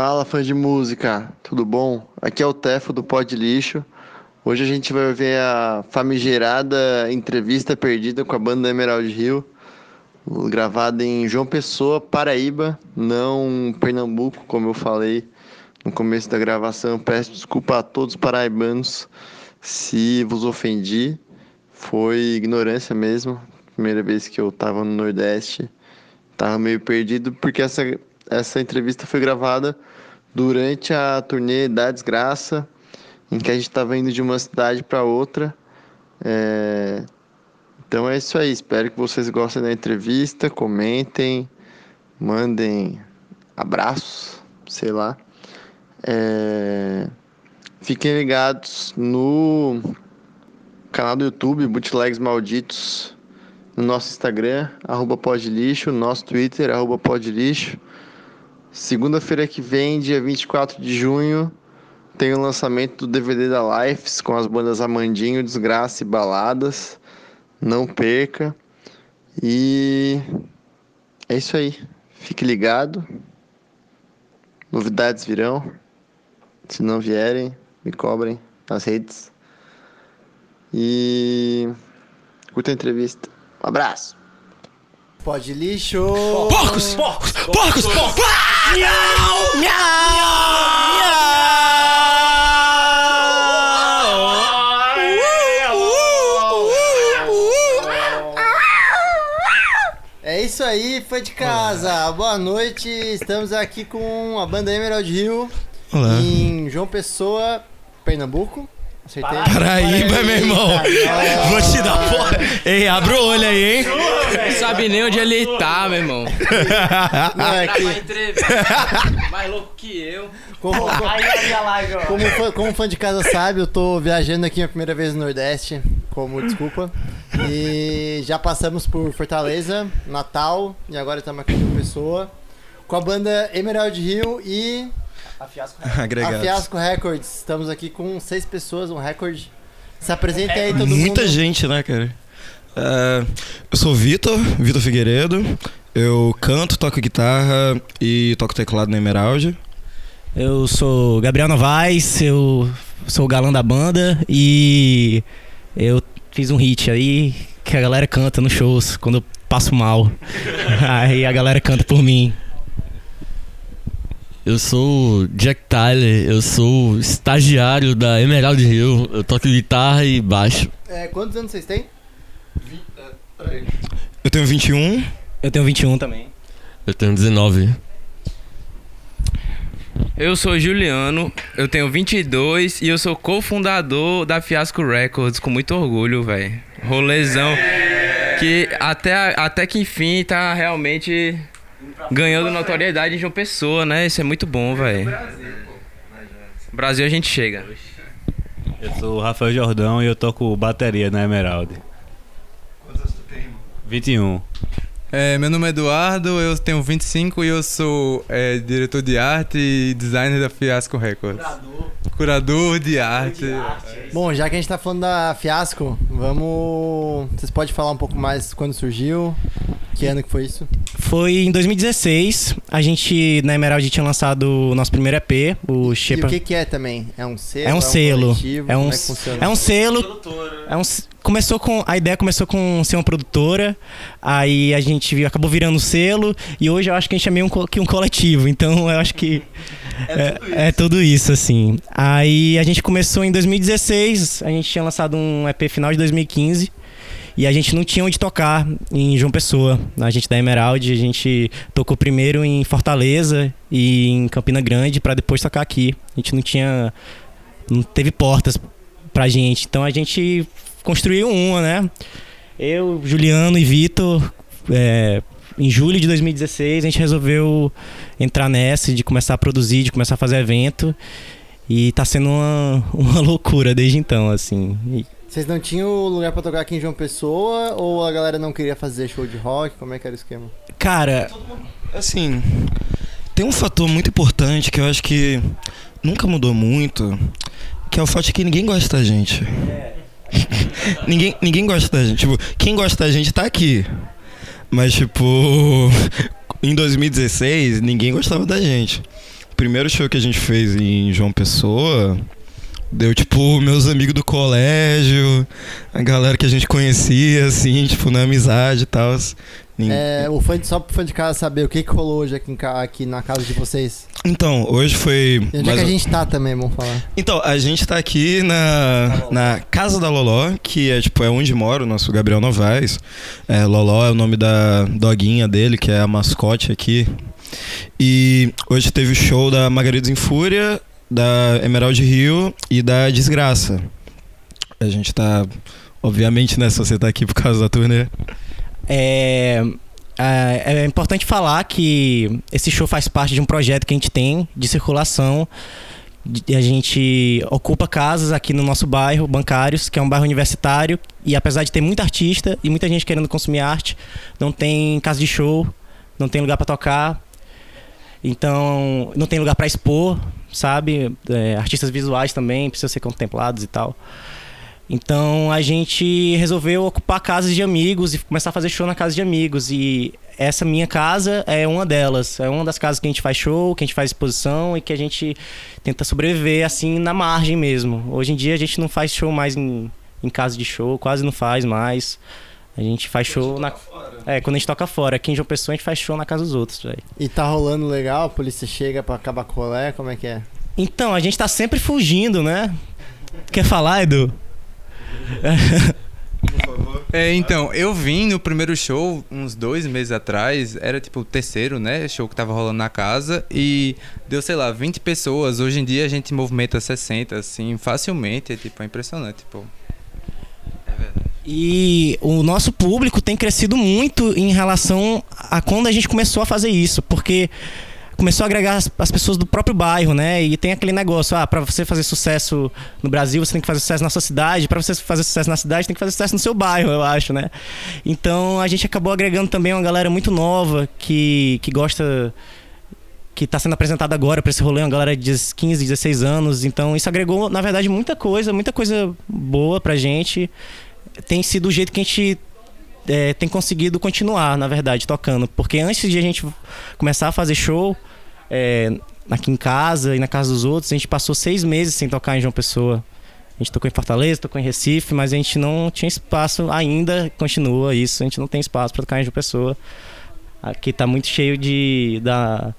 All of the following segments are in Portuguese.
Fala, fã de música, tudo bom? Aqui é o Tefo do Pod Lixo. Hoje a gente vai ver a famigerada entrevista perdida com a banda Emerald Hill, gravada em João Pessoa, Paraíba, não Pernambuco, como eu falei no começo da gravação. Peço desculpa a todos os paraibanos se vos ofendi. Foi ignorância mesmo. Primeira vez que eu tava no Nordeste, tava meio perdido porque essa essa entrevista foi gravada durante a turnê da Desgraça, em que a gente estava indo de uma cidade para outra. É... Então é isso aí. Espero que vocês gostem da entrevista, comentem, mandem abraços, sei lá. É... Fiquem ligados no canal do YouTube, Bootlegs Malditos, no nosso Instagram, arroba podlixo, no nosso Twitter, arroba podlixo. Segunda-feira que vem, dia 24 de junho, tem o lançamento do DVD da Lifes com as bandas Amandinho, Desgraça e Baladas. Não perca. E é isso aí. Fique ligado. Novidades virão. Se não vierem, me cobrem nas redes. E curta a entrevista. Um abraço. Pode lixo. Porcos! Porcos! Porcos! Porcos! Miau! É isso aí, fã de casa. Boa noite. Estamos aqui com a banda Emerald Hill Olá. em João Pessoa, Pernambuco. Acertei? Paraíba, meu irmão. Vou te dar porra. Ei, abre o olho aí, hein? Não sabe nem onde ele tá, meu irmão. Não, é Pra que. Mais louco que eu. como, como, fã, como fã de casa sabe, eu tô viajando aqui a primeira vez no Nordeste, como desculpa. E já passamos por Fortaleza, Natal, e agora estamos aqui em Pessoa. Com a banda Emerald Hill e a Agregado. Fiasco Records. Estamos aqui com seis pessoas, um recorde. Se apresenta aí todo Muita mundo. gente, né, cara? É, eu sou o Vitor, Vitor Figueiredo. Eu canto, toco guitarra e toco teclado na Emerald. Eu sou Gabriel Novaes, eu sou o galã da banda e eu fiz um hit aí que a galera canta nos shows quando eu passo mal. Aí a galera canta por mim. Eu sou Jack Tyler, eu sou estagiário da Emerald Hill, eu toco guitarra e baixo. É, quantos anos vocês têm? Eu tenho 21. Eu tenho 21 também. Eu tenho 19. Eu sou Juliano, eu tenho 22 e eu sou cofundador da Fiasco Records, com muito orgulho, velho. Rolezão. Que até, até que enfim tá realmente ganhando notoriedade em João Pessoa, né? Isso é muito bom, velho. Brasil a gente chega. Eu sou o Rafael Jordão e eu toco bateria na Emerald. Quantos anos tu tem, irmão? 21. É, meu nome é Eduardo, eu tenho 25 e eu sou é, diretor de arte e designer da Fiasco Records. Curador. Curador de arte. Bom, já que a gente tá falando da Fiasco, vamos. Vocês podem falar um pouco mais quando surgiu? Que ano que foi isso? Foi em 2016, a gente na Emerald tinha lançado o nosso primeiro EP, o E Shepa. o que, que é também? É um selo? É um selo. coletivo? É um, Como é que funciona? é um selo. É um, s- começou com a ideia começou com ser uma produtora, aí a gente viu- acabou virando selo e hoje eu acho que a gente é meio um, que um coletivo. Então eu acho que é, é tudo isso assim. Aí a gente começou em 2016, a gente tinha lançado um EP final de 2015. E a gente não tinha onde tocar em João Pessoa. A gente da Emerald, a gente tocou primeiro em Fortaleza e em Campina Grande para depois tocar aqui. A gente não tinha não teve portas pra gente. Então a gente construiu uma, né? Eu, Juliano e Vitor, é, em julho de 2016, a gente resolveu entrar nessa, de começar a produzir, de começar a fazer evento. E tá sendo uma, uma loucura desde então, assim. E- Vocês não tinham lugar pra tocar aqui em João Pessoa ou a galera não queria fazer show de rock? Como é que era o esquema? cara, Assim, tem um fator muito importante que eu acho que nunca mudou muito, que é o fato de que ninguém gosta da gente. ninguém, ninguém gosta da gente. Tipo, quem gosta da gente tá aqui. Mas, tipo, em 2016, ninguém gostava da gente. primeiro show que a gente fez em João Pessoa, deu tipo meus amigos do colégio, a galera que a gente conhecia, assim, tipo, na amizade e tal. É, o fã de, só pro fã de casa saber o que, que rolou hoje aqui, em, aqui na casa de vocês. Então, hoje foi. E onde é que a gente tá também, vamos falar? Então, a gente tá aqui na, na Casa da Loló, que é tipo, é onde mora o nosso Gabriel Novaes. É, Loló é o nome da doguinha dele, que é a mascote aqui. E hoje teve o show da Margaridas em Fúria, da Emerald Rio e da Desgraça. A gente tá, obviamente, né, se você tá aqui por causa da turnê. É, é, é importante falar que esse show faz parte de um projeto que a gente tem de circulação. A gente ocupa casas aqui no nosso bairro, Bancários, que é um bairro universitário. E apesar de ter muita artista e muita gente querendo consumir arte, não tem casa de show, não tem lugar para tocar. Então, não tem lugar para expor, sabe? É, artistas visuais também precisam ser contemplados e tal. Então a gente resolveu ocupar casas de amigos e começar a fazer show na casa de amigos. E essa minha casa é uma delas. É uma das casas que a gente faz show, que a gente faz exposição e que a gente tenta sobreviver assim na margem mesmo. Hoje em dia a gente não faz show mais em, em casa de show, quase não faz mais. A gente faz show na. É, quando a gente toca fora. Aqui em João Pessoa a gente faz show na casa dos outros, véio. E tá rolando legal? A polícia chega pra acabar com o rolê? Como é que é? Então, a gente tá sempre fugindo, né? Quer falar, Edu? É, então, eu vim no primeiro show uns dois meses atrás, era tipo o terceiro, né? Show que tava rolando na casa e deu, sei lá, 20 pessoas. Hoje em dia a gente movimenta 60, assim, facilmente. É, tipo, é impressionante, tipo. É verdade. E o nosso público tem crescido muito em relação a quando a gente começou a fazer isso, porque começou a agregar as, as, pessoas do próprio bairro, né? E tem aquele negócio, ah, para você fazer sucesso no Brasil, você tem que fazer sucesso na sua cidade, para você fazer sucesso na cidade, tem que fazer sucesso no seu bairro, eu acho, né? Então a gente acabou agregando também uma galera muito nova que, que gosta que está sendo apresentada agora para esse rolê, uma galera de 15, 16 anos. Então isso agregou, na verdade, muita coisa, muita coisa boa pra gente. Tem sido o jeito que a gente é, tem conseguido continuar, na verdade, tocando. Porque antes de a gente começar a fazer show, é, aqui em casa e na casa dos outros, a gente passou seis meses sem tocar em João Pessoa. A gente tocou em Fortaleza, tocou em Recife, mas a gente não tinha espaço ainda, continua isso, a gente não tem espaço para tocar em João Pessoa. Aqui tá muito cheio de. Da,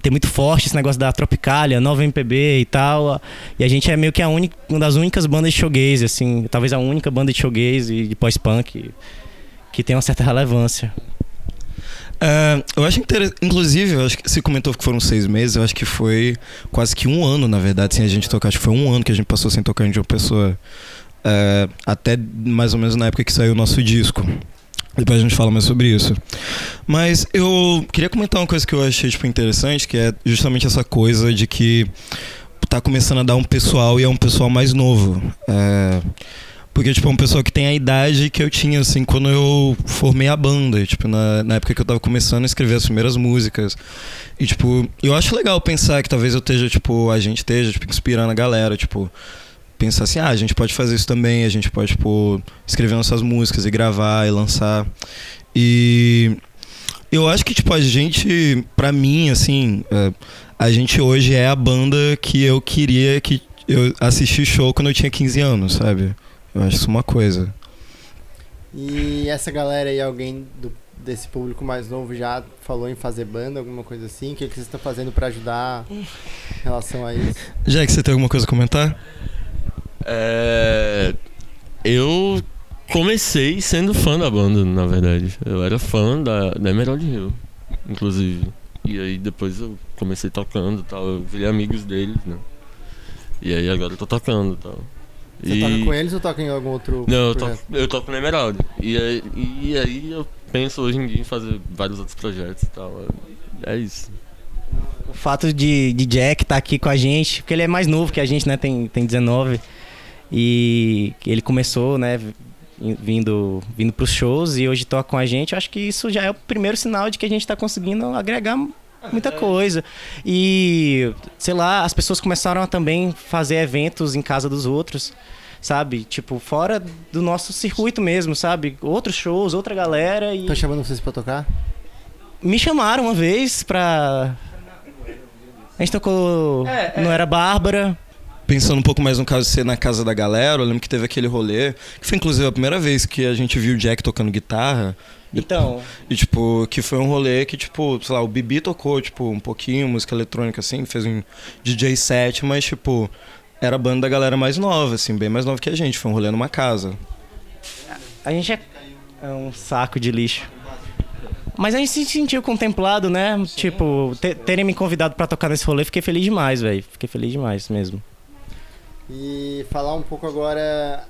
tem muito forte esse negócio da Tropicália, nova MPB e tal. E a gente é meio que a única, uma das únicas bandas de showgaze, assim, talvez a única banda de showgaze e de pós-punk que tem uma certa relevância. Uh, eu acho interessante, inclusive, eu acho que você comentou que foram seis meses, eu acho que foi quase que um ano, na verdade, sem a gente tocar. Acho que foi um ano que a gente passou sem tocar em uma pessoa. Uh, até mais ou menos na época que saiu o nosso disco. Depois a gente fala mais sobre isso. Mas eu queria comentar uma coisa que eu achei tipo, interessante, que é justamente essa coisa de que tá começando a dar um pessoal e é um pessoal mais novo. Uh, porque, tipo, é um pessoal que tem a idade que eu tinha, assim, quando eu formei a banda. Tipo, na, na época que eu tava começando a escrever as primeiras músicas. E, tipo, eu acho legal pensar que talvez eu esteja, tipo, a gente esteja, tipo, inspirando a galera, tipo pensar assim, ah, a gente pode fazer isso também, a gente pode, tipo, escrever nossas músicas e gravar e lançar. E eu acho que, tipo, a gente, pra mim, assim, é, a gente hoje é a banda que eu queria que eu assistir show quando eu tinha 15 anos, sabe? Eu acho isso uma coisa. E essa galera aí, alguém do, desse público mais novo já falou em fazer banda, alguma coisa assim? O que, que vocês estão fazendo para ajudar em relação a isso? Já que você tem alguma coisa a comentar? É... Eu comecei sendo fã da banda, na verdade. Eu era fã da, da Emerald Hill, inclusive. E aí depois eu comecei tocando tal. Eu virei amigos deles, né? E aí agora eu tô tocando tal. Você e... toca com eles ou toca em algum outro Não, eu toco, eu toco no Emerald. E aí, e aí eu penso hoje em dia em fazer vários outros projetos e tal. É isso. O fato de, de Jack estar tá aqui com a gente, porque ele é mais novo que a gente, né? Tem, tem 19. E ele começou, né? Vindo, vindo para os shows e hoje toca com a gente. Eu acho que isso já é o primeiro sinal de que a gente está conseguindo agregar muita coisa. E, sei lá, as pessoas começaram a também fazer eventos em casa dos outros, sabe? Tipo, fora do nosso circuito mesmo, sabe? Outros shows, outra galera e... Tá chamando vocês pra tocar? Me chamaram uma vez pra... A gente tocou Não Era Bárbara. Pensando um pouco mais no caso de ser na casa da galera, eu lembro que teve aquele rolê, que foi inclusive a primeira vez que a gente viu o Jack tocando guitarra. Então, E, tipo, que foi um rolê que, tipo, sei lá, o Bibi tocou, tipo, um pouquinho, música eletrônica, assim, fez um DJ set, mas, tipo, era a banda da galera mais nova, assim, bem mais nova que a gente. Foi um rolê numa casa. a gente é, é um saco de lixo. Mas a gente se sentiu contemplado, né? tipo, te- terem me convidado pra tocar nesse rolê, fiquei feliz demais, velho. Fiquei feliz demais mesmo. E falar um pouco agora.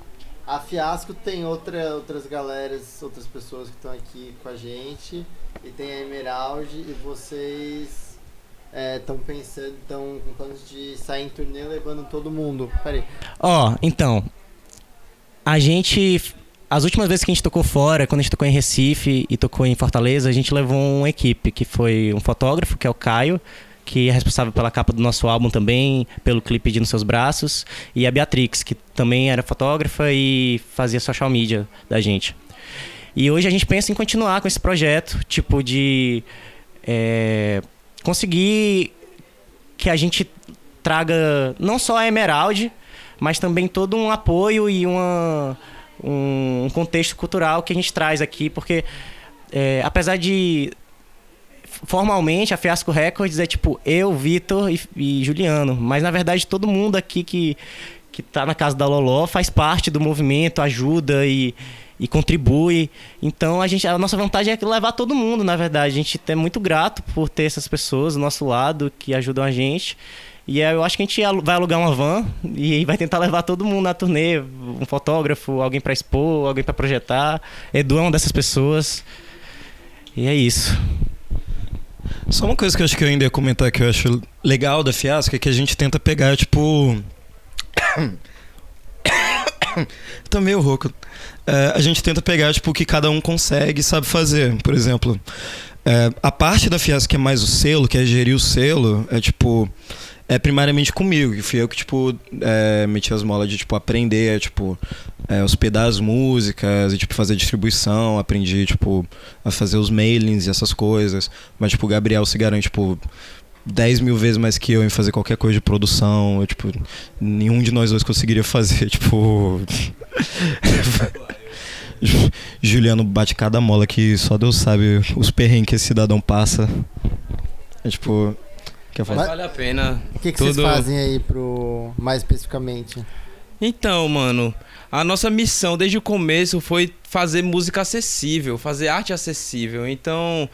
A Fiasco tem outra, outras galeras, outras pessoas que estão aqui com a gente. E tem a Emerald. E vocês estão pensando, estão com planos de sair em turnê levando todo mundo. Peraí. Ó, então. A gente. As últimas vezes que a gente tocou fora, quando a gente tocou em Recife e tocou em Fortaleza, a gente levou uma equipe, que foi um fotógrafo, que é o Caio, que é responsável pela capa do nosso álbum também, pelo clipe de Nos Seus Braços, e a Beatrix, que também era fotógrafa e fazia social media da gente. E hoje a gente pensa em continuar com esse projeto, tipo de é, conseguir que a gente traga não só a Emerald, mas também todo um apoio e uma, um, contexto cultural que a gente traz aqui, porque é, apesar de formalmente a Fiasco Records é tipo eu, Vitor e, e Juliano, mas na verdade todo mundo aqui que que tá na casa da Loló faz parte do movimento, ajuda e, e contribui. Então a gente a nossa vontade é levar todo mundo, na verdade. A gente é muito grato por ter essas pessoas do nosso lado que ajudam a gente. E é, eu acho que a gente vai alugar uma van e vai tentar levar todo mundo na turnê, um fotógrafo, alguém para expor, alguém para projetar. Edu é uma dessas pessoas. E é isso. Só uma coisa que eu acho que eu ainda ia comentar que eu acho legal da Fiasco é que a gente tenta pegar, tipo. Tô meio rouco. É, a gente tenta pegar, tipo, o que cada um consegue e sabe fazer. Por exemplo, é, a parte da Fiasco que é mais o selo, que é gerir o selo, é tipo. É primariamente comigo, que fui eu que, tipo, é, meti as molas de, tipo, aprender, tipo, é, hospedar as músicas e, tipo, fazer distribuição, aprendi, tipo, a fazer os mailings e essas coisas. Mas, tipo, o Gabriel se garante, tipo, 10 mil vezes mais que eu em fazer qualquer coisa de produção. Eu, tipo, nenhum de nós dois conseguiria fazer, tipo. Juliano bate cada mola que só Deus sabe os perrengues que esse cidadão passa. É, tipo. Quer Mas falar? vale a pena. O que, que Tudo- vocês fazem aí pro. mais especificamente? Então, mano, a nossa missão desde o começo foi fazer música acessível, fazer arte acessível. Então,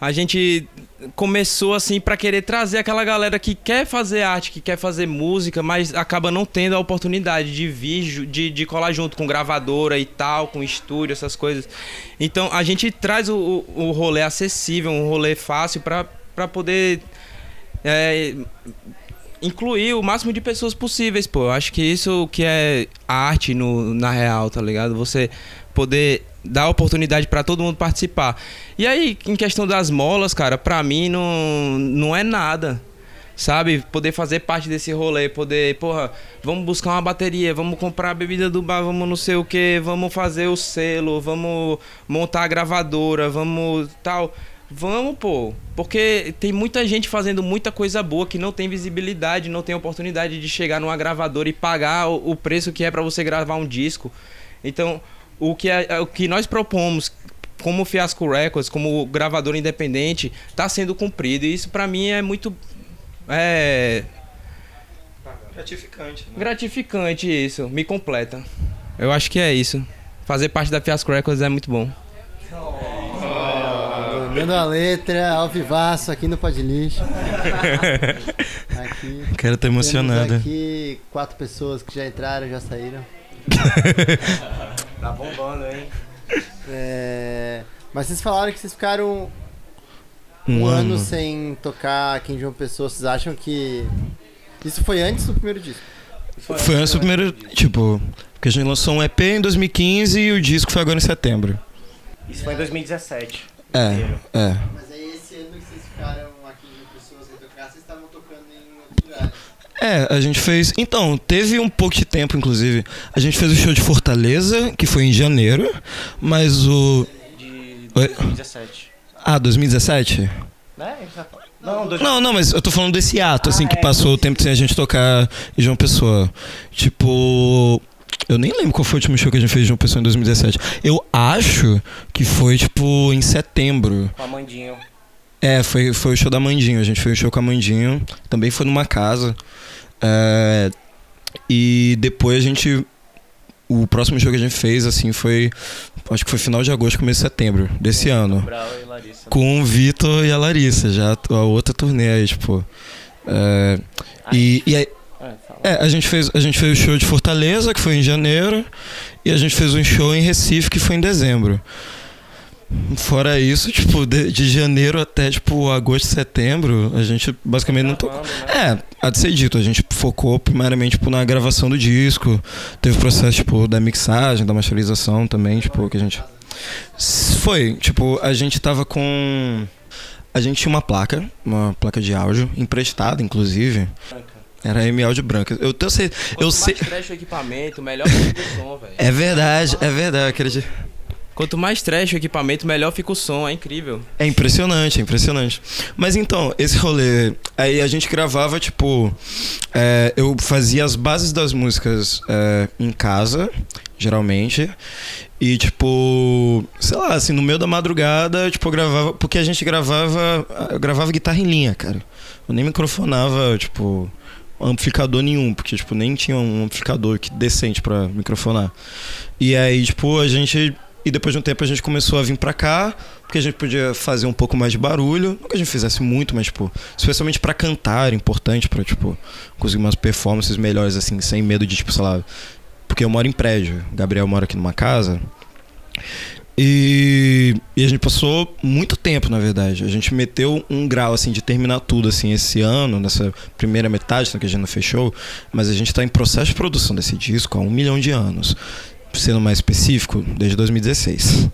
a gente começou assim pra querer trazer aquela galera que quer fazer arte, que quer fazer música, mas acaba não tendo a oportunidade de vir, de, de colar junto com gravadora e tal, com estúdio, essas coisas. Então, a gente traz o, o, rolê acessível, um rolê fácil pra poder é, incluir o máximo de pessoas possíveis, pô. Eu acho que isso que é arte no, na real, tá ligado? Você poder dar oportunidade pra todo mundo participar. E aí, em questão das molas, cara, pra mim não, não é nada. Sabe? Poder fazer parte desse rolê, poder, porra, vamos buscar uma bateria, vamos comprar a bebida do bar, vamos não sei o que, vamos fazer o selo, vamos montar a gravadora, vamos tal. Vamos, pô. Porque tem muita gente fazendo muita coisa boa que não tem visibilidade, não tem oportunidade de chegar numa gravadora e pagar o, o preço que é pra você gravar um disco. Então, o que, é, o que nós propomos como Fiasco Records, como gravador independente, tá sendo cumprido. E isso pra mim é muito. É. Gratificante. Gratificante isso. Me completa. Eu acho que é isso. Fazer parte da Fiasco Records é muito bom. Dando a letra, ao vivaço, aqui no Pod Lixo. Aqui. Estar Temos emocionada. aqui quatro pessoas que já entraram, já saíram. Tá bombando, hein? É, Mas vocês falaram que vocês ficaram um, Um ano ano. sem tocar aqui em João Pessoa. Vocês acham que. Isso foi antes do primeiro disco? Foi antes do primeiro. Tipo, porque a gente lançou um EP em 2015 e o disco foi agora em setembro. Isso foi em 2017. É, é. Mas aí esse ano que vocês ficaram aqui em João Pessoa sem tocar, vocês estavam tocando em outros lugares. É, a gente fez. Então, teve um pouco de tempo, inclusive. A gente fez o show de Fortaleza, que foi em janeiro, mas o. De Oi? 2017. Ah, 2017? Né? Não, dois... Não, não, mas eu tô falando desse ato, assim, que passou o tempo sem a gente tocar em João Pessoa. Tipo. Eu nem lembro qual foi o último show que a gente fez em João Pessoa em 2017. Eu acho que foi, tipo, em setembro. Com a Mandinho. É, foi, foi o show da Mandinho. A gente fez o show com a Mandinho. Também foi numa casa. É, e depois a gente. O próximo show que a gente fez, assim, foi. Acho que foi final de agosto, começo de setembro desse ano. Brau e Larissa. Com o Vitor e a Larissa, já a outra turnê aí, tipo. É, e, e aí. É, a gente, fez, a gente fez o show de Fortaleza, que foi em janeiro, e a gente fez um show em Recife, que foi em dezembro. Fora isso, tipo, de, de janeiro até, tipo, agosto, setembro, a gente basicamente não tocou. É, há de ser dito, a gente focou primeiramente, tipo, na gravação do disco, teve o processo, tipo, da mixagem, da masterização também, tipo, que a gente... Foi, tipo, a gente tava com... A gente tinha uma placa, uma placa de áudio, emprestada, inclusive. Era M áudio branca. Eu, eu sei, eu Quanto sei... mais trash o equipamento, melhor fica o som, velho. É verdade, é verdade, aquele... Quanto mais trash o equipamento, melhor fica o som, é incrível. É impressionante, é impressionante. Mas então, esse rolê. Aí a gente gravava, tipo. é, eu fazia as bases das músicas é, em casa, geralmente. E, tipo. Sei lá, assim, no meio da madrugada, tipo, eu gravava. Porque a gente gravava. Eu gravava guitarra em linha, cara. Eu nem microfonava, tipo. Amplificador nenhum, porque, tipo, nem tinha um amplificador que- decente pra microfonar. E aí, tipo, a gente. E depois de um tempo a gente começou a vir pra cá, porque a gente podia fazer um pouco mais de barulho. Não que a gente fizesse muito, mas, tipo, especialmente pra cantar, importante pra, tipo, conseguir umas performances melhores, assim, sem medo de, tipo, sei lá. Porque eu moro em prédio, Gabriel mora aqui numa casa. E, e a gente passou muito tempo, na verdade. A gente meteu um grau, assim, de terminar tudo, assim, esse ano, nessa primeira metade, que a gente não fechou. Mas a gente tá em processo de produção desse disco há um milhão de anos. Sendo mais específico, desde 2016.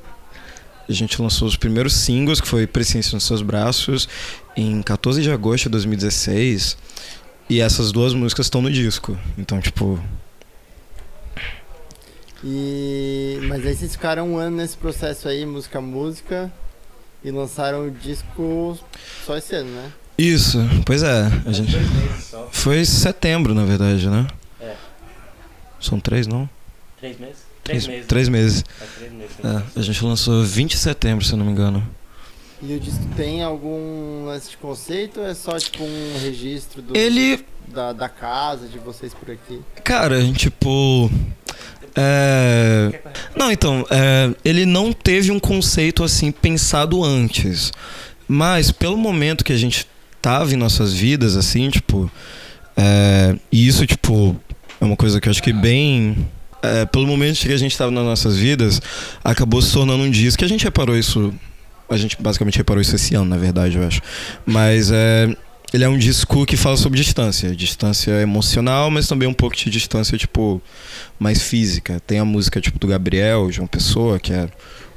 A gente lançou os primeiros singles, que foi Presença nos Seus Braços, em 14 de agosto de 2016. E essas duas músicas estão no disco. Então, tipo, E... Mas aí vocês ficaram um ano nesse processo aí, música a música, e lançaram o disco só esse ano, né? Isso, pois é. A gente... Foi setembro, na verdade, né? É. São três, não? Três meses? Três meses. Três meses. Faz três meses. É, a gente lançou 20 de setembro, se eu não me engano. E o disco tem algum lance de conceito ou é só tipo um registro do, Ele, da, da casa, de vocês por aqui? cara, tipo. É... Não, então, é, ele não teve um conceito assim pensado antes. Mas pelo momento que a gente tava em nossas vidas, assim, tipo. é, E isso, tipo, é uma coisa que eu acho que bem. é, pelo momento que a gente tava nas nossas vidas, acabou se tornando um disco. que a gente reparou isso. A gente basicamente reparou isso esse ano, na verdade, eu acho. Mas é. Ele é um disco que fala sobre distância. Distância emocional, mas também um pouco de distância, tipo, mais física. Tem a música, tipo, do Gabriel, João Pessoa, que é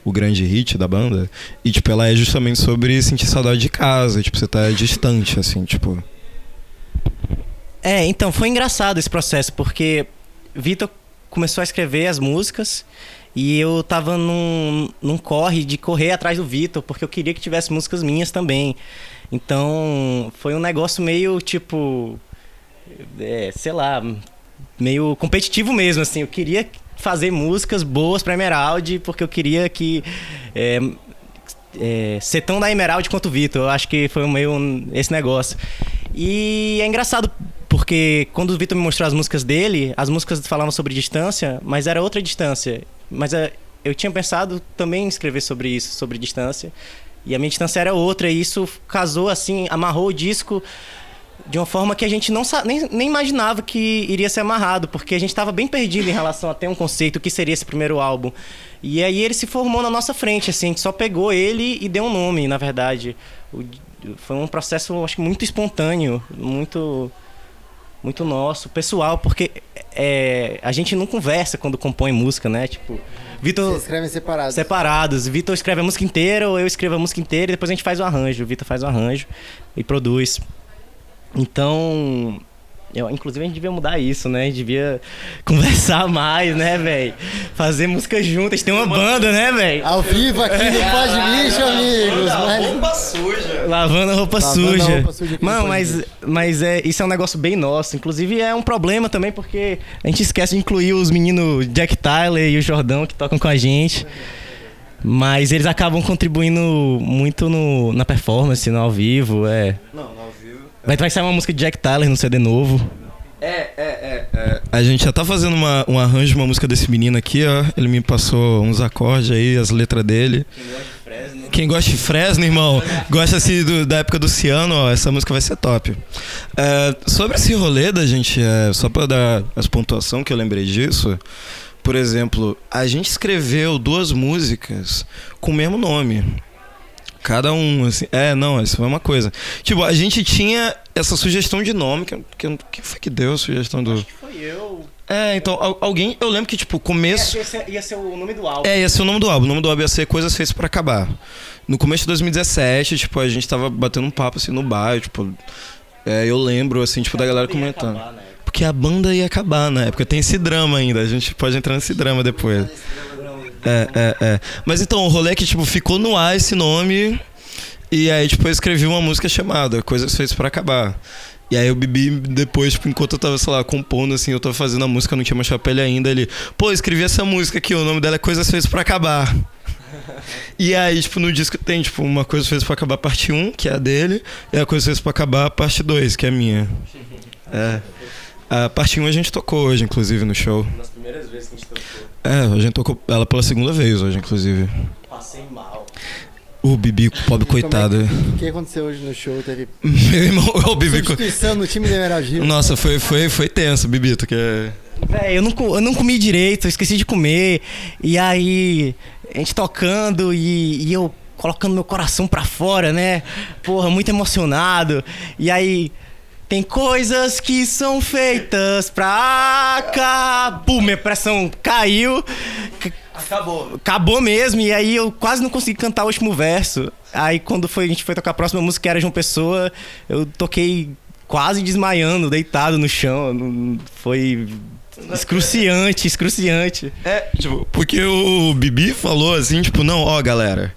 o grande hit da banda. E, tipo, ela é justamente sobre sentir saudade de casa. Tipo, você tá distante, assim, tipo... É, então, foi engraçado esse processo, porque Vitor começou a escrever as músicas e eu tava num, num corre de correr atrás do Vitor, porque eu queria que tivesse músicas minhas também. Então, foi um negócio meio tipo. é, sei lá, meio competitivo mesmo, assim. Eu queria fazer músicas boas pra Emerald, porque eu queria que. é, é, ser tão da Emerald quanto o Vitor. Eu acho que foi meio esse negócio. E é engraçado porque quando o Vitor me mostrou as músicas dele, as músicas falavam sobre distância, mas era outra distância. Mas é, eu tinha pensado também em escrever sobre isso, sobre distância. E a minha distância era outra, e isso casou assim, amarrou o disco de uma forma que a gente não nem, nem imaginava que iria ser amarrado, porque a gente estava bem perdido em relação a ter um conceito que seria esse primeiro álbum. E aí ele se formou na nossa frente, assim, a gente só pegou ele e deu um nome, na verdade. O- foi um processo, acho que muito espontâneo, muito muito nosso, pessoal, porque é, a gente não conversa quando compõe música, né? Tipo, Vitor Vocês escrevem separados. separados. Vitor escreve a música inteira, ou eu escrevo a música inteira e depois a gente faz o arranjo. O Vitor faz o arranjo e produz. Então, Eu, inclusive a gente devia mudar isso, né? A gente devia conversar mais, né, velho? Fazer música juntas. Tem uma banda, né, velho? Ao vivo aqui no Pode Lixo, amigos. Mas... Roupa suja. Lavando a roupa Lavando a suja. roupa suja Mano, mas, mas é, isso é um negócio bem nosso. Inclusive é um problema também porque a gente esquece de incluir os meninos Jack Tyler e o Jordão que tocam com a gente. Mas eles acabam contribuindo muito no, na performance, no ao vivo. É. Não, ao vivo. Vai, vai sair uma música de Jack Tyler no CD novo. É, é, é, é. A gente já tá fazendo uma, um arranjo de uma música desse menino aqui, ó. Ele me passou uns acordes aí, as letras dele. Quem gosta de Fresno, irmão, gosta assim do- da época do Ciano, ó, essa música vai ser top. É, sobre esse rolê da gente, é, só pra dar as pontuação que eu lembrei disso, por exemplo, a gente escreveu duas músicas com o mesmo nome. Cada um, assim. É, não, isso foi uma coisa. Tipo, a gente tinha essa sugestão de nome. Que, que, quem foi que deu a sugestão do. Foi eu. É, então, al- alguém. Eu lembro que, tipo, começo. ia ser o nome do álbum. É, ia ser o nome do álbum. O nome do álbum ia ser Coisas Feitas pra Acabar. No começo de 2017, tipo, a gente tava batendo um papo assim no bairro, tipo. É, eu lembro, assim, tipo, da galera comentando. Porque a banda ia acabar na época. Tem esse drama ainda. A gente pode entrar nesse drama depois. É, é, é. Mas então, o rolê é que, tipo, ficou no ar esse nome. E aí, tipo, eu escrevi uma música chamada Coisas Feitas pra Acabar. E aí eu bebi depois, tipo, enquanto eu tava, sei lá, compondo, assim, eu tava fazendo a música, não tinha mais chapéu ainda. Ele, pô, escrevi essa música aqui, o nome dela é Coisas Feitas pra Acabar. E aí, tipo, no disco tem, tipo, uma coisa fez pra acabar parte 1, que é a dele, e a coisa fez pra acabar parte 2, que é a minha. É. A parte 1 a gente tocou hoje, inclusive, no show. Nas primeiras vezes que a gente tocou, É, a gente tocou ela pela segunda vez hoje, inclusive. passei mal. O Bibi, pobre coitado. O que aconteceu hoje no show? Teve Meu irmão, o Bibi. co- substituição no time do Emerald Hill. Nossa, foi, foi, foi tenso, Bibito, que é. Véi, eu não, eu não comi direito, eu esqueci de comer. E aí, a gente tocando e, e eu colocando meu coração pra fora, né? Porra, muito emocionado. E aí, tem coisas que são feitas pra acabar. Minha pressão caiu. Acabou. Acabou mesmo, e aí eu quase não consegui cantar o último verso. Aí quando foi, a gente foi tocar a próxima música, que era João Pessoa, eu toquei quase desmaiando, deitado no chão. Foi excruciante, excruciante. É, tipo, porque o Bibi falou assim, tipo, não, ó, galera,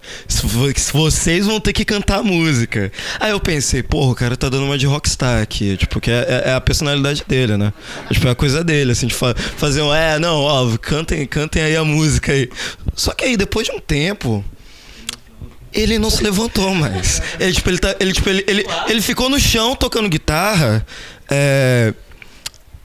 vocês vão ter que cantar música. Aí eu pensei, porra, o cara tá dando uma de rockstar aqui, tipo, que é, é- é a personalidade dele, né? Tipo, é a coisa dele, assim, de fa- fazer um, é, não, ó, cantem, cantem aí a música aí. Só que aí, depois de um tempo, ele não se levantou mais. Ele, tipo, ele, tá, ele, tipo, ele, ele, ele ficou no chão tocando guitarra, é...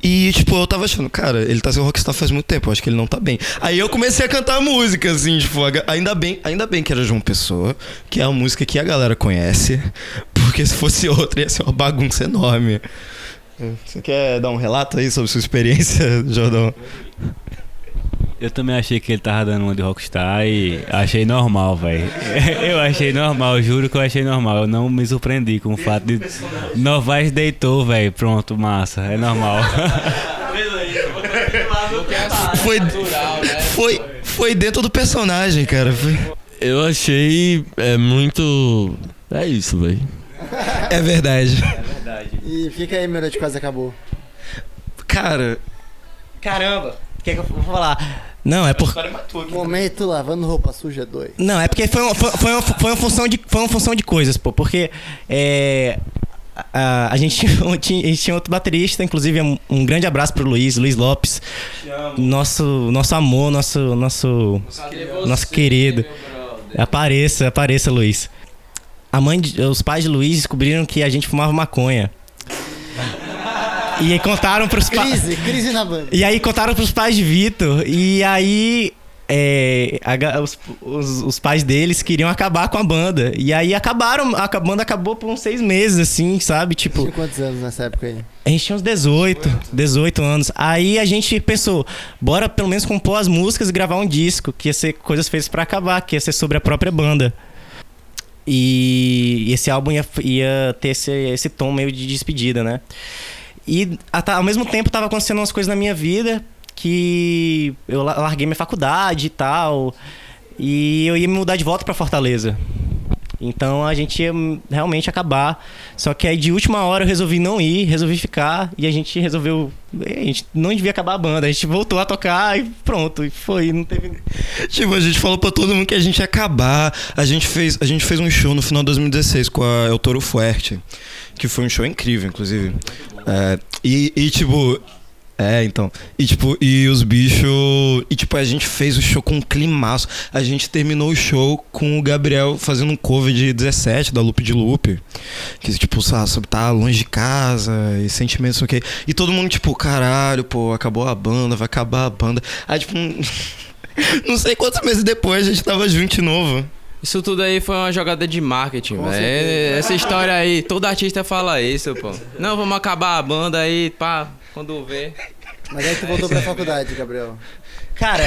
E, tipo, eu tava achando, cara, ele tá sendo rockstar faz muito tempo, eu acho que ele não tá bem. Aí eu comecei a cantar música, assim, tipo, ainda bem, ainda bem que era João Pessoa, que é a música que a galera conhece, porque se fosse outra ia ser uma bagunça enorme. Você quer dar um relato aí sobre sua experiência, Jordão? Eu também achei que ele tava dando uma de Rockstar e achei normal, velho. Eu achei normal, juro que eu achei normal. Eu não me surpreendi com o fato de Novaes deitou, velho. Pronto, massa, é normal. Foi, foi, foi dentro do personagem, cara. Foi- Eu achei é muito. É isso, velho. É verdade. E fica aí, meu de quase acabou. Cara, Caramba, que, é que eu vou falar? Não, é por. Momento lavando roupa suja 2. Não, é porque foi uma, foi, foi uma, foi uma função, de, foi uma função de coisas, pô. Porque é, a, a, gente tinha, a gente tinha outro baterista, inclusive um, um grande abraço pro Luiz, Luiz Lopes. Nosso, nosso amor, nosso, nosso, nosso querido. Apareça, apareça, Luiz. A mãe, de- os pais de Luiz descobriram que a gente fumava maconha. E aí contaram pros pais. Crise, crise na banda. E aí contaram pros pais de Vitor. E aí. é, a os, os- os pais deles queriam acabar com a banda. E aí acabaram. A ca- banda acabou por uns seis meses, assim, sabe? Tipo. Tinha quantos anos nessa época aí? A gente tinha uns 18, 18 anos. Aí a gente pensou, bora pelo menos compor as músicas e gravar um disco, que ia ser coisas feitas pra acabar, que ia ser sobre a própria banda. E esse álbum ia, ia ter esse, esse tom meio de despedida, né? E ao mesmo tempo tava acontecendo umas coisas na minha vida que eu la- larguei minha faculdade e tal. E eu ia me mudar de volta pra Fortaleza. Então a gente ia realmente acabar. Só que aí de última hora eu resolvi não ir, resolvi ficar e a gente resolveu. A gente não devia acabar a banda. A gente voltou a tocar e pronto. E foi. Não teve. Tipo, a gente falou pra todo mundo que a gente ia acabar. A gente fez, a gente fez um show no final de 2016 com a El Toro Fuerte, que foi um show incrível, inclusive. É, e, e, tipo. É, então. E tipo, e os bichos. E tipo, a gente fez o show com um climaço. A gente terminou o show com o Gabriel fazendo um cover de 17 da Loop de Loop. Que, tipo, sabe, tá longe de casa e sentimentos, ok. E todo mundo, tipo, caralho, pô, acabou a banda, vai acabar a banda. Aí, tipo, não sei quantos meses depois a gente tava junto de novo. Isso tudo aí foi uma jogada de marketing, velho. Essa história aí, todo artista fala isso, pô. Não, vamos acabar a banda aí, pá, quando vê. Mas aí tu voltou pra faculdade, Gabriel. Cara,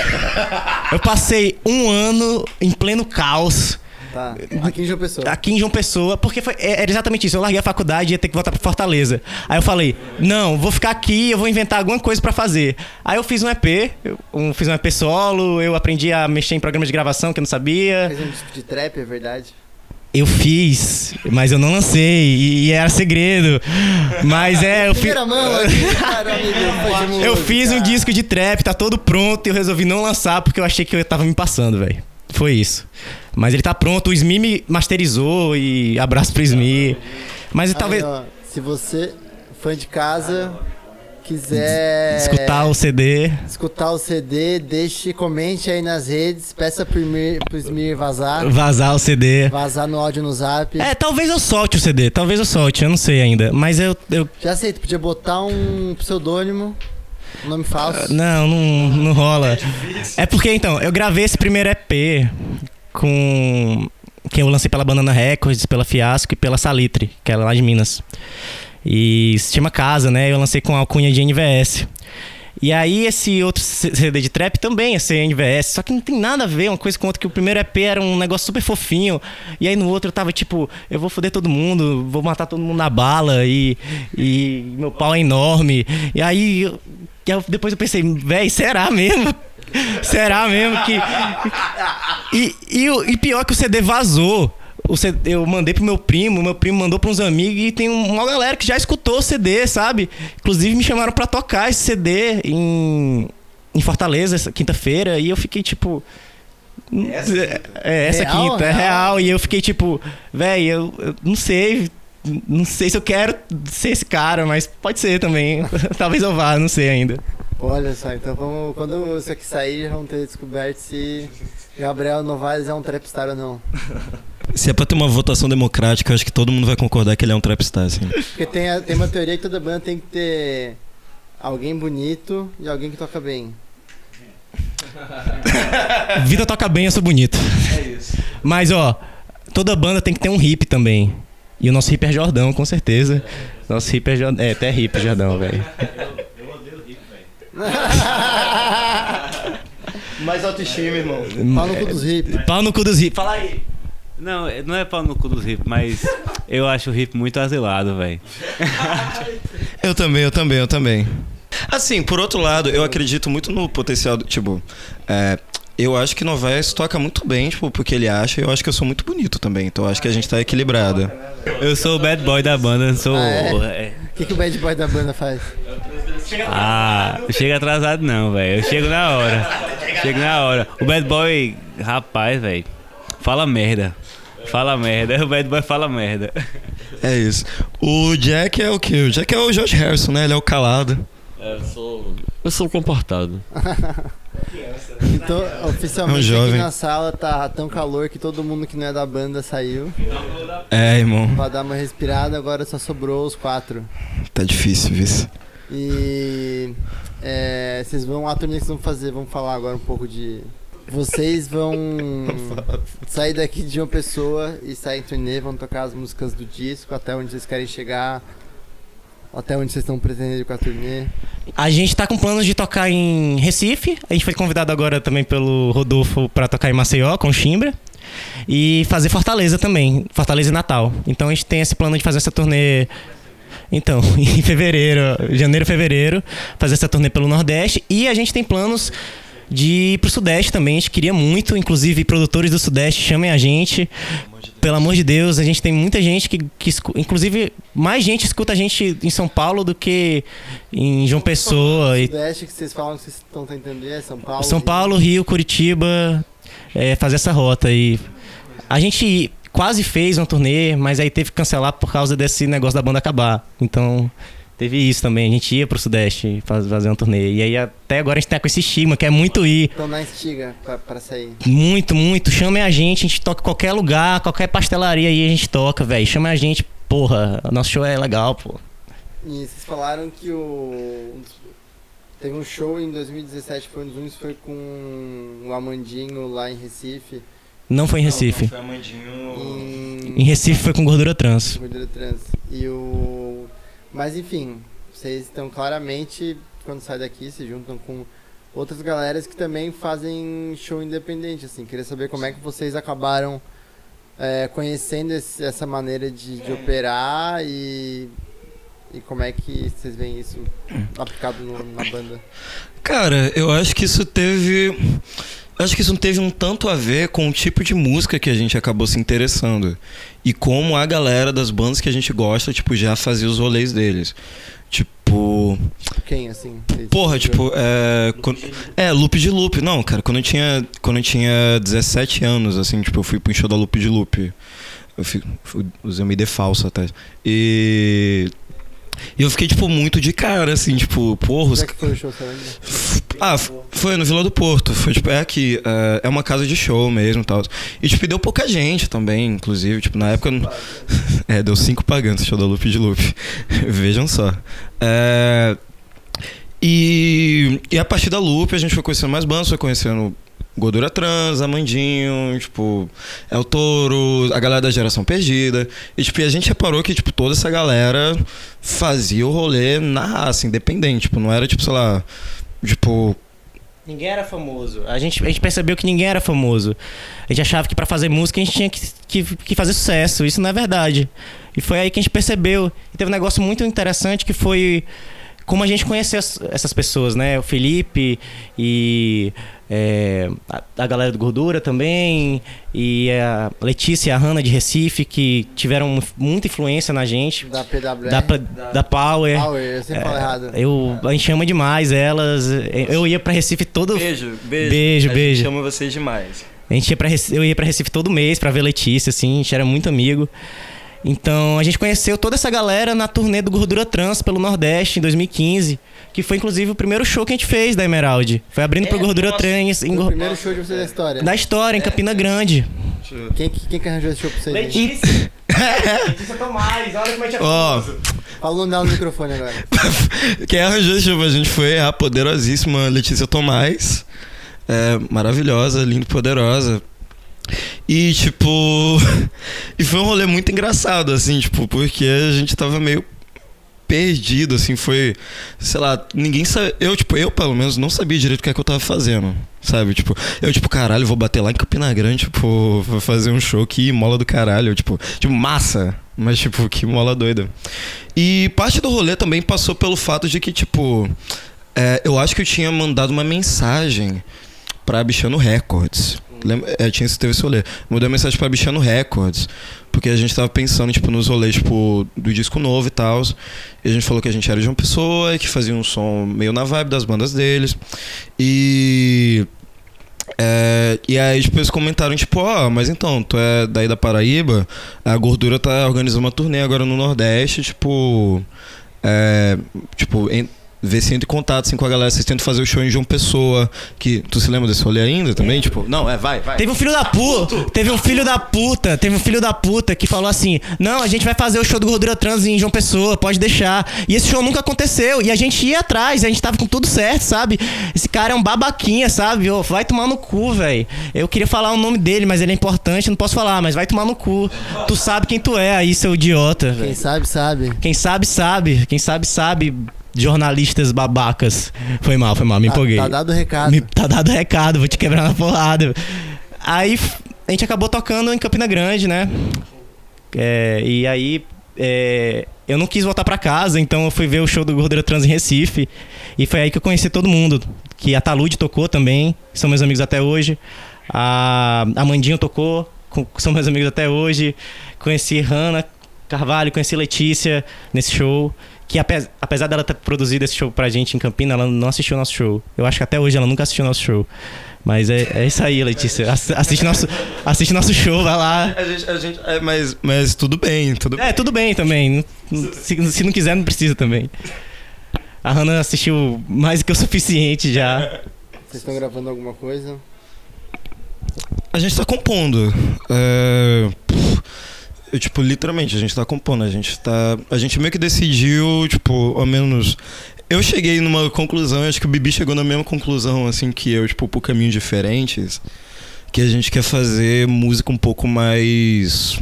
eu passei um ano em pleno caos. Tá. Aqui em João Pessoa. Aqui em João Pessoa, porque foi, é- era exatamente isso. Eu larguei a faculdade e ia ter que voltar pra Fortaleza. Aí eu falei, não, vou ficar aqui, eu vou inventar alguma coisa pra fazer. Aí eu fiz um EP, eu, um- fiz um EP solo, eu aprendi a mexer em programas de gravação que eu não sabia. Fez um disco de trap, é verdade? Eu fiz, mas eu não lancei, e, e era segredo. Mas é, eu fiz. Eu fiz um disco de trap, tá todo pronto, e eu resolvi não lançar porque eu achei que eu tava me passando, velho. Foi isso. Mas ele tá pronto, o Smi me masterizou e abraço pro Smi. Mas Aí, talvez ó, se você, fã de casa, quiser escutar o CD. escutar o CD, deixe, comente aí nas redes, peça pro Smir, pro Smir vazar. Vazar o CD. Vazar no áudio no zap. É, talvez eu solte o CD, talvez eu solte, eu não sei ainda. Mas eu. eu Já sei, tu podia botar um pseudônimo, nome falso. não, não, não rola. É porque então, eu gravei esse primeiro EP com. Que eu lancei pela Banana Records, pela Fiasco e pela Salitre, que é lá de Minas. E se chama Casa, né? Eu lancei com a alcunha de NVS. E aí esse outro CD de trap também ia ser NVS, só que não tem nada a ver uma coisa com outra, que o primeiro EP era um negócio super fofinho, e aí no outro eu tava tipo, eu vou foder todo mundo, vou matar todo mundo na bala, e, e meu pau é enorme. E aí eu- depois eu pensei, véi, será mesmo? Será mesmo que. E, e, e pior que o CD vazou. O CD, eu mandei pro meu primo, meu primo mandou pra uns amigos e tem um- uma galera que já escutou o CD, sabe? Inclusive me chamaram pra tocar esse CD em, em Fortaleza, essa quinta-feira, e eu fiquei tipo. É, essa Real, quinta, é real? real. E eu fiquei tipo, véi, eu, eu não sei. Não sei se eu quero ser esse cara, mas pode ser também. Talvez eu vá, não sei ainda. Olha só, então vamos, quando isso aqui sair, vamos ter descoberto se Gabriel Novaes é um trapstar ou não. Se é pra ter uma votação democrática, eu acho que todo mundo vai concordar que ele é um trapstar, assim. Porque tem, a- tem uma teoria que toda banda tem que ter alguém bonito e alguém que toca bem. Vida toca bem, eu sou bonito. É isso. Mas, ó, toda banda tem que ter um hip também. E o nosso hip é Jordão, com certeza. Nosso hip é Jordão. É, até hip Jordão, velho. Mais autoestima, irmão. Pau no cu dos hip. Pau no cu dos hip. Fala aí. Não, não é pau no cu dos hip, mas eu acho o hip muito azelado, velho. Eu também, eu também, eu também. Assim, por outro lado, eu acredito muito no potencial do. Tipo, é, eu acho que Novaes toca muito bem, tipo, porque ele acha, e eu acho que eu sou muito bonito também. Então eu acho que a gente tá equilibrado. Eu sou o bad boy da banda, sou. Ah, é? é. O que, que o bad boy da banda faz? Ah, não chega atrasado não, velho. Eu chego na hora. Chego na hora. O bad boy, rapaz, velho, fala merda. Fala merda. O bad boy fala merda. É isso. O Jack é o quê? O Jack é o George Harrison, né? Ele é o calado. É, eu sou. Eu sou comportado. Então, oficialmente É um jovem. aqui na sala tá tão calor que todo mundo que não é da banda saiu. É, irmão. Pra dar uma respirada, agora só sobrou os quatro. Tá difícil, vice. E é, vocês vão, a turnê que vocês vão fazer, vamos falar agora um pouco de. Vocês vão sair daqui de uma pessoa e sair em turnê, vão tocar as músicas do disco, até onde vocês querem chegar, até onde vocês estão pretendendo com a turnê. A gente tá com planos de tocar em Recife. A gente foi convidado agora também pelo Rodolfo pra tocar em Maceió, com Chimbra. E fazer Fortaleza também. Fortaleza e Natal. Então a gente tem esse plano de fazer essa turnê. Então, em fevereiro, janeiro, fevereiro, fazer essa turnê pelo Nordeste. E a gente tem planos de ir pro Sudeste também. A gente queria muito, inclusive produtores do Sudeste chamem a gente. pelo amor de Deus, a gente tem muita gente que, que inclusive, mais gente escuta a gente em São Paulo do que em João Pessoa. E Sudeste que vocês falam que vocês estão tentando entender é São Paulo. São Rio. Paulo, Rio, Curitiba, é, fazer essa rota. E a gente quase fez uma turnê, mas aí teve que cancelar por causa desse negócio da banda acabar. Então, teve isso também. A gente ia pro Sudeste faz- fazer uma turnê. E aí até agora a gente tá com esse estigma, que é muito ir. Estão na estiga pra, pra sair. Muito, muito. Chamem a gente, a gente toca em qualquer lugar, qualquer pastelaria aí a gente toca, velho. Chama a gente, porra. Nosso show é legal, pô. E vocês falaram que o. Teve um show em 2017, foi um dos únicos, foi com o Amandinho lá em Recife. Não foi em Recife. Foi Amandinho. Em Recife foi com gordura trans. Gordura trans. E o. Mas enfim, vocês estão claramente, quando saem daqui, se juntam com outras galeras que também fazem show independente, assim. Queria saber como é que vocês acabaram é, conhecendo esse- essa maneira de, de operar e. E como é que vocês veem isso aplicado no- na banda? Cara, eu acho que isso teve. Acho que isso teve um tanto a ver com o tipo de música que a gente acabou se interessando. E como a galera das bandas que a gente gosta, tipo, já fazia os rolês deles. Tipo. Quem, assim? Porra, tipo, é. quando- é, loop de loop. Não, cara, quando eu tinha. Quando eu tinha 17 anos, assim, tipo, eu fui pro show da loop de loop. Eu fui, fui- usei uma ID falsa até. E. E eu fiquei, tipo, muito de cara, assim, tipo, porra, os é que foi o show, ah, foi no Vila do Porto. Foi, tipo, é aqui. É, é uma casa de show mesmo e tal. E, tipo, deu pouca gente também, inclusive. Tipo, na época. não- É, deu cinco pagantes show da Loop de Loop. Vejam só. É, e, e a partir da Loop a gente foi conhecendo mais bandas, foi conhecendo Gordura Trans, Amandinho, tipo, El Toro, a galera da Geração Perdida. E, tipo, a gente reparou que, tipo, toda essa galera fazia o rolê na raça, independente. Tipo, não era, tipo, sei lá, tipo, Ninguém era famoso. A gente, a gente percebeu que ninguém era famoso. A gente achava que pra fazer música a gente tinha que, que, que fazer sucesso. Isso não é verdade. E foi aí que a gente percebeu. E teve um negócio muito interessante que foi como a gente conheceu as- essas pessoas, né? O Felipe e é, a, a galera do Gordura também, e a Letícia e a Hanna de Recife, que tiveram muita influência na gente. Da PWR? Da, da Power. Power, eu sempre falo errado. Eu, a gente chama demais elas. Eu ia pra Recife todo. Beijo, beijo. Beijo, A beijo. gente chama vocês demais. A gente ia pra, Recife- eu ia pra Recife todo mês pra ver Letícia, assim, a gente era muito amigo. Então a gente conheceu toda essa galera na turnê do Gordura Trans pelo Nordeste em 2015, que foi inclusive o primeiro show que a gente fez da Emerald. Foi abrindo pro Gordura Trans em o primeiro show de vocês da história. da história, em Campina Grande. Quem, que- quem que arranjou esse show pra vocês? Letícia! Letícia Tomás, olha como a gente é Ó, Fala o nome dela no microfone agora. quem arranjou esse show pra gente foi a poderosíssima Letícia Tomás. É, maravilhosa, linda e poderosa. E, tipo. e foi um rolê muito engraçado, assim, tipo, porque a gente tava meio perdido, assim, foi. Sei lá, ninguém sabe. Eu, tipo, eu pelo menos não sabia direito o que é que eu tava fazendo. Sabe? Tipo, eu, tipo, caralho, vou bater lá em Campina Grande, tipo, vou fazer um show que mola do caralho. Tipo, tipo, massa. Mas, tipo, que mola doida. E parte do rolê também passou pelo fato de que, tipo, é, eu acho que eu tinha mandado uma mensagem pra Bichano Records. Lembra? É, tinha, teve esse rolê. Mandei uma mensagem pra Bichano Records. Porque a gente tava pensando, tipo, nos rolês, tipo, do disco novo e tal. E a gente falou que a gente era de uma pessoa, que fazia um som meio na vibe das bandas deles. E. É, e aí tipo, eles comentaram, tipo, ó, mas então, tu é daí da Paraíba, a gordura tá organizando uma turnê agora no Nordeste, tipo. É, tipo, vê se entra em contato assim, com a galera, vocês tentam fazer o show em João Pessoa. Que. Tu se lembra desse rolê ainda também? Tipo, não, é, vai, vai. Teve um filho da puta, teve um filho da puta, teve um filho da puta que falou assim: "Não, a gente vai fazer o show do Gordura Trans em João Pessoa, pode deixar". E esse show nunca aconteceu e a gente ia atrás, a gente tava com tudo certo, sabe? Esse cara é um babaquinha, sabe? Ô, vai tomar no cu, velho. Eu queria falar o nome dele, mas ele é importante, não posso falar, mas vai tomar no cu. Tu sabe quem tu é aí, seu idiota, Quem velho. sabe, sabe. Quem sabe sabe, quem sabe sabe. Jornalistas babacas. Foi mal, foi mal, me Tá, empolguei. tá dado recado. Me, tá dado recado, vou te quebrar na porrada. Aí a gente acabou tocando em Campina Grande, né? É, e aí é, eu não quis voltar pra casa, então eu fui ver o show do Gordura Trans em Recife. E foi aí que eu conheci todo mundo. Que a Talude tocou também, são meus amigos até hoje. A, a Mandinho tocou, são meus amigos até hoje. Conheci Hanna Carvalho, conheci Letícia nesse show. Que ape- apesar dela ter produzido esse show pra gente em Campina, ela não assistiu o nosso show. Eu acho que até hoje ela nunca assistiu o nosso show. Mas é, é isso aí, Letícia. Ass- Assiste nosso, assiste nosso show, vai lá. A gente, a gente, é, mas, mas tudo bem, tudo É, tudo bem também. Se, se não quiser, não precisa também. A Hannah assistiu mais do que o suficiente já. Vocês estão gravando alguma coisa? A gente tá compondo. É, eu, tipo, literalmente, a gente tá compondo. A gente tá. A gente meio que decidiu, tipo, ao menos. Eu cheguei numa conclusão, acho que o Bibi chegou na mesma conclusão, assim, que eu, tipo, por caminhos diferentes. Que a gente quer fazer música um pouco mais.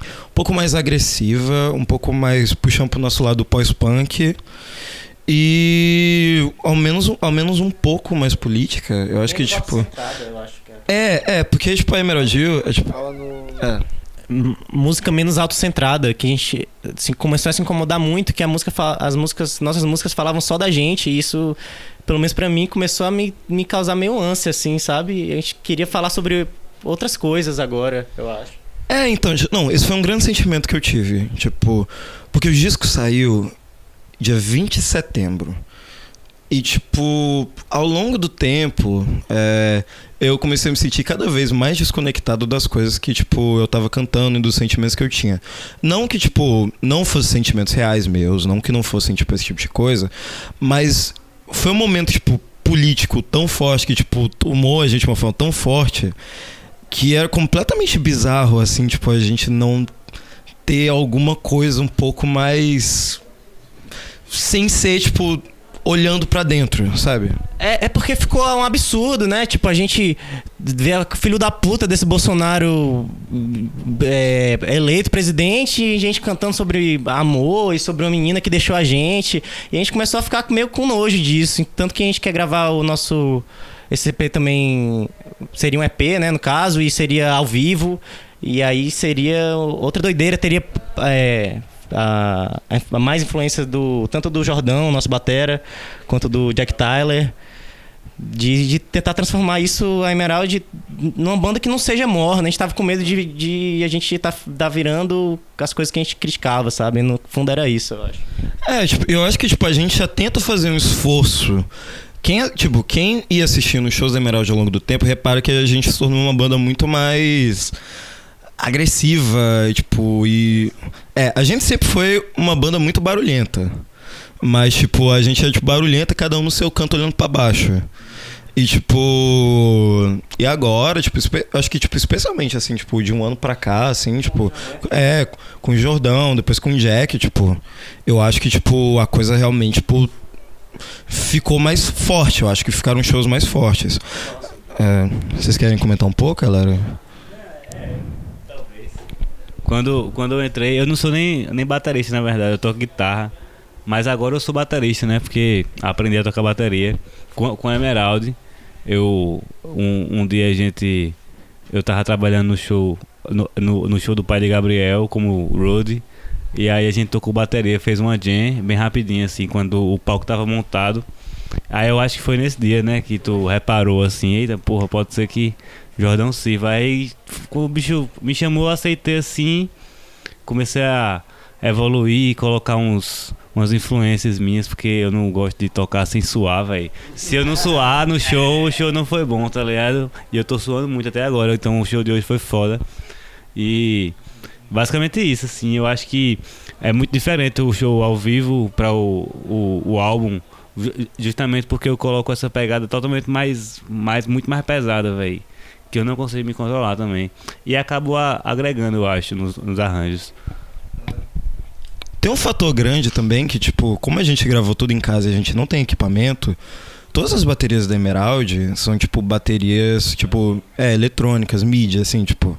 Um pouco mais agressiva, um pouco mais puxando pro nosso lado pós-punk. E ao menos, ao menos um pouco mais política. Eu acho que, tipo. É, é, porque, tipo, a Emerald Hill é, tipo, Fala no. é, música menos autocentrada, que a gente assim, começou a se incomodar muito, que a música as músicas, nossas músicas falavam só da gente, e isso, pelo menos pra mim, começou a me, me causar meio ânsia, assim, sabe? A gente queria falar sobre outras coisas agora, eu acho. É, então, não, esse foi um grande sentimento que eu tive. Tipo, porque o disco saiu dia 20 de setembro. E, tipo, ao longo do tempo, é, eu comecei a me sentir cada vez mais desconectado das coisas que, tipo, eu tava cantando e dos sentimentos que eu tinha. Não que, tipo, não fossem sentimentos reais meus, não que não fossem, tipo, esse tipo de coisa, mas foi um momento, tipo, político tão forte que, tipo, tomou a gente de uma forma tão forte que era completamente bizarro, assim, tipo, a gente não ter alguma coisa um pouco mais. sem ser, tipo, olhando pra dentro, sabe? É, é porque ficou um absurdo, né? Tipo, a gente vê o filho da puta desse Bolsonaro é, eleito presidente e gente cantando sobre amor e sobre uma menina que deixou a gente. E a gente começou a ficar meio com nojo disso. Tanto que a gente quer gravar o nosso. Esse EP também seria um EP, né? No caso, e seria ao vivo. E aí seria outra doideira, teria. é, a, a mais influência do tanto do Jordão, nosso batera, quanto do Jack Tyler de, de tentar transformar isso a Emerald numa banda que não seja morna. A gente tava com medo de, de a gente tá, tá virando as coisas que a gente criticava, sabe? No fundo era isso, eu acho. É, tipo, eu acho que tipo, a gente já tenta fazer um esforço. Quem, tipo, quem ia assistindo os shows da Emerald ao longo do tempo, repara que a gente se tornou uma banda muito mais agressiva, tipo, e. É, a gente sempre foi uma banda muito barulhenta. Mas, tipo, a gente é tipo, barulhenta, cada um no seu canto olhando pra baixo. E tipo. E agora, tipo, acho que, tipo, especialmente assim, tipo, de um ano pra cá, assim, tipo. É, com o Jordão, depois com o Jack, tipo. Eu acho que, tipo, a coisa realmente, tipo. Ficou mais forte, eu acho que ficaram shows mais fortes. É, vocês querem comentar um pouco, galera? Quando, quando eu entrei, eu não sou nem, nem baterista, na verdade, eu toco guitarra. Mas agora eu sou baterista, né? Porque aprendi a tocar bateria com, com a Emerald. Eu, um, um dia a gente. Eu tava trabalhando no show, no, no, no show do pai de Gabriel, como road. E aí a gente tocou bateria, fez uma jam bem rapidinho, assim, quando o palco tava montado. Aí eu acho que foi nesse dia, né, que tu reparou assim, eita porra, pode ser que Jordão sirva. Aí o bicho me chamou, aceitei assim, comecei a evoluir, colocar uns umas influências minhas, porque eu não gosto de tocar sem suar, velho. Se eu não suar no show, o show não foi bom, tá ligado? E eu tô suando muito até agora, então o show de hoje foi foda. E basicamente isso, assim, eu acho que é muito diferente o show ao vivo para o, o, o álbum, ju- justamente porque eu coloco essa pegada totalmente mais, mais muito mais pesada, velho. Que eu não consigo me controlar também. E acabo a- agregando, eu acho, nos, nos arranjos. Tem um fator grande também que, tipo, como a gente gravou tudo em casa e a gente não tem equipamento, todas as baterias da Emerald são, tipo, baterias, tipo, é, eletrônicas, mídia, assim, tipo.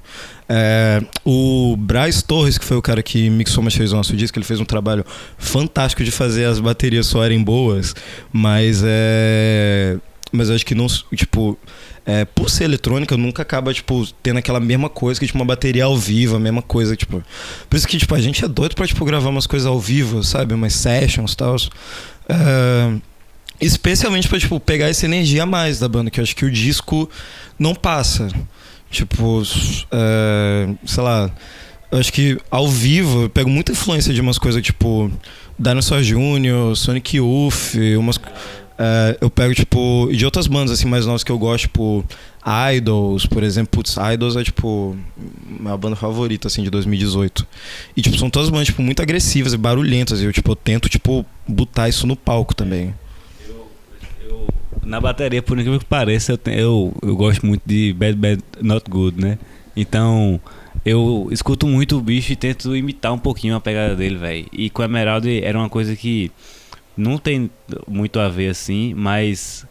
É, o Braz Torres, que foi o cara que mixou masterizou o nosso disco, ele fez um trabalho fantástico de fazer as baterias soarem boas, mas é. Mas acho que não, tipo, é, por ser eletrônica, nunca acaba, tipo, tendo aquela mesma coisa que, tipo, uma bateria ao vivo, a mesma coisa, tipo. Por isso que, tipo, a gente é doido pra, tipo, gravar umas coisas ao vivo, sabe? Umas sessions e tal. É, especialmente pra, tipo, pegar essa energia a mais da banda, que eu acho que o disco não passa. Tipo, é, sei lá. Eu acho que ao vivo eu pego muita influência de umas coisas tipo Dinosaur Jr., Sonic Youth, umas. É, eu pego, tipo, de outras bandas assim mais novas que eu gosto, tipo, Idols, por exemplo, putz, Idols é tipo minha banda favorita assim de 2018. E tipo, são todas bandas tipo muito agressivas e barulhentas, e eu tipo, eu tento tipo botar isso no palco também. Na bateria, por incrível que pareça, eu, te- eu, eu gosto muito de Bad Bad Not Good, né? Então, eu escuto muito o bicho e tento imitar um pouquinho a pegada dele, velho. E com Emerald era uma coisa que não tem muito a ver assim, mas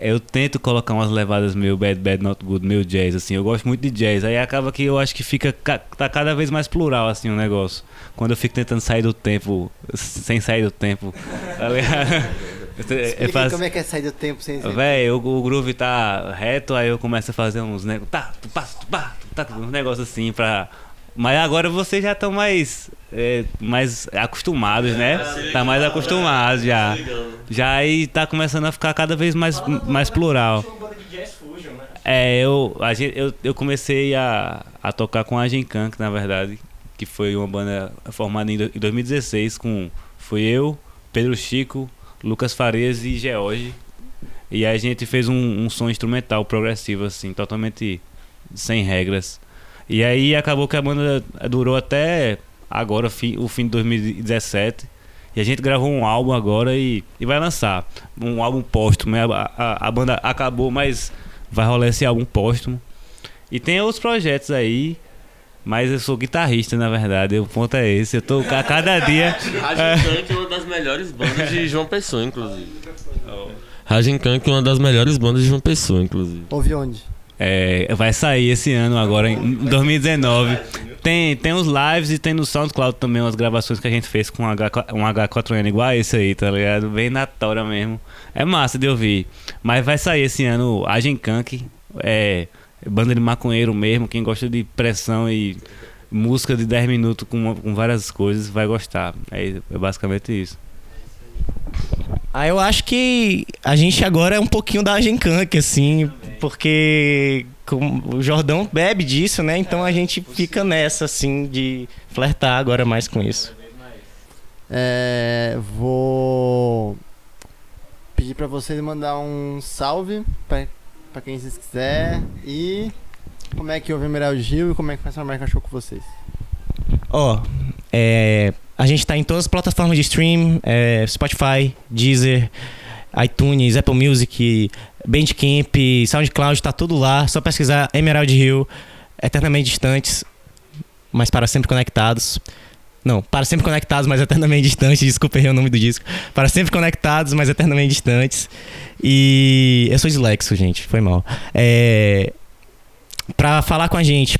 eu tento colocar umas levadas meio Bad Bad Not Good, meio jazz, assim. Eu gosto muito de jazz. Aí acaba que eu acho que fica ca- tá cada vez mais plural, assim, o negócio. Quando eu fico tentando sair do tempo, sem sair do tempo. tá eu Explica faço- como é que é sair do tempo sem. Véi, o, o groove tá reto, aí eu começo a fazer uns negócios. Tá, tu pá, tu pá, tu tá, uns negócios assim pra. Mas agora vocês já estão mais, é, mais acostumados, né? Tá mais acostumados já. Já aí tá começando a ficar cada vez mais, mais plural. É, eu, a gente, eu, eu comecei a, a tocar com a Genkank, na verdade, que foi uma banda formada em do- em 2016 com foi eu, Pedro Chico, Lucas Farias e George. E aí a gente fez um, um som instrumental progressivo assim, totalmente sem regras. E aí acabou que a banda durou até agora, o fim de 2017. E a gente gravou um álbum agora e, e vai lançar. Um álbum póstumo. A, a, a banda acabou, mas vai rolar esse álbum póstumo. E tem outros projetos aí. Mas eu sou guitarrista, na verdade. O ponto é esse. Eu tô a cada dia. Rajenkank é uma das melhores bandas de João Pessoa, inclusive. Rajenkank é uma das melhores bandas de João Pessoa, inclusive. Ouve onde? É, vai sair esse ano agora, em 2019. Tem, tem os lives e tem no SoundCloud também umas gravações que a gente fez com um, H, um H4N igual a esse aí, tá ligado? Bem na tora mesmo. É massa de ouvir. Mas vai sair esse ano a Genkank, é banda de maconheiro mesmo, quem gosta de pressão e música de 10 minutos com, com várias coisas vai gostar. É, é basicamente isso. Ah, eu acho que a gente agora é um pouquinho da Genkank, assim, porque o Jordão bebe disso, né? Então a gente fica nessa, assim, de flertar agora mais com isso. É, vou pedir pra vocês mandar um salve pra quem vocês quiser e como é que ouve Emerald Gil e como é que faz pra marcar show com vocês. Ó, é, a gente tá em todas as plataformas de stream, é, Spotify, Deezer, iTunes, Apple Music, Bandcamp, SoundCloud, tá tudo lá. Só pesquisar Emerald Hill, Eternamente Distantes, mas para sempre conectados. Não, para sempre conectados, mas eternamente distantes. Desculpa, errei o nome do disco. Para sempre conectados, mas eternamente distantes. E eu sou dislexo, gente, foi mal. É, pra falar com a gente,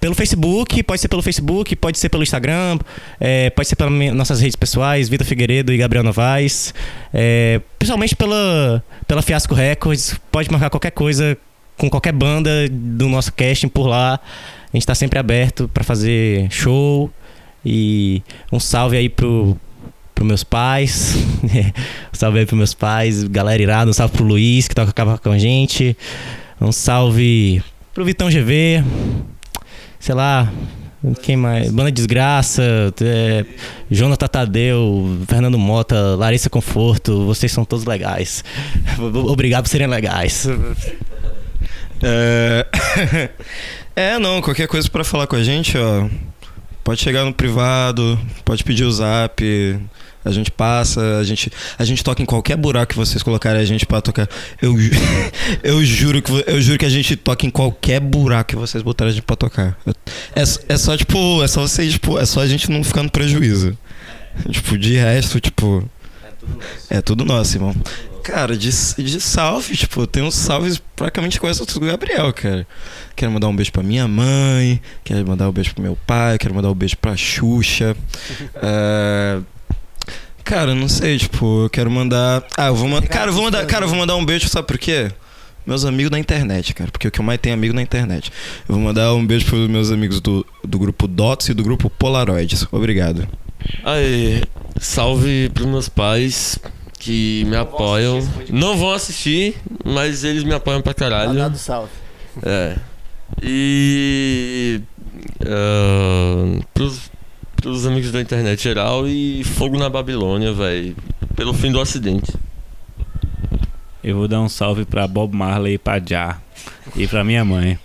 pelo Facebook, pode ser pelo Facebook, pode ser pelo Instagram, é, pode ser pelas nossas redes pessoais, Vitor Figueiredo e Gabriel Novaes. É, principalmente pela, pela Fiasco Records, pode marcar qualquer coisa com qualquer banda do nosso casting por lá. A gente tá sempre aberto para fazer show. E um salve aí pro, pro meus pais. um salve aí pros meus pais, galera irada. Um salve pro Luiz, que toca com a gente. Um salve pro Vitão GV sei lá, quem mais? Banda Desgraça, é, Jonathan Tadeu, Fernando Mota, Larissa Conforto, vocês são todos legais. Obrigado por serem legais. É... é, não, qualquer coisa pra falar com a gente, ó. Pode chegar no privado, pode pedir o zap, a gente passa, a gente, a gente toca em qualquer buraco que vocês colocarem a gente pra tocar. Eu, eu juro que eu juro que a gente toca em qualquer buraco que vocês botarem a gente pra tocar. É, é só tipo, é só vocês, tipo, é só a gente não ficar no prejuízo. Tipo, de resto, tipo, é tudo nosso, irmão. Cara, de, de salve, tipo, tem uns salves praticamente com essa do Gabriel, cara. Quero mandar um beijo pra minha mãe, quero mandar um beijo pro meu pai, quero mandar um beijo pra Xuxa. É, Cara, não sei, tipo, eu quero mandar. Ah, eu vou mandar. Cara, eu vou mandar. Cara, eu vou mandar um beijo, sabe por quê? Meus amigos da internet, cara. Porque o que eu mais tenho é amigo na internet. Eu vou mandar um beijo pros meus amigos do, do grupo Dots e do grupo Polaroids. Obrigado. Aí, salve pros meus pais que me apoiam. Não vão assistir, mas eles me apoiam pra caralho. Mandado salve. É. E. Uh, pros, pros amigos da internet geral e fogo na Babilônia, velho. Pelo fim do acidente. Eu vou dar um salve pra Bob Marley e pra Já. E pra minha mãe.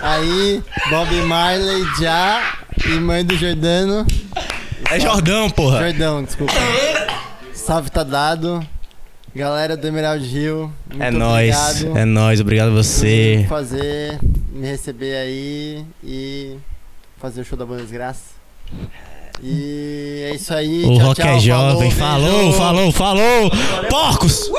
Aí, Bob Marley, Já e mãe do Jordano. É Jordão, porra. Jordão, desculpa. Salve tá dado. Galera do Emerald Rio. Muito É nóis. obrigado É nóis. Obrigado a você. fazer, me receber aí e fazer o show da Banda Desgraça. E é isso aí. O tchau, rock tchau, é jovem. falou, Falou, falou, falou. Porcos!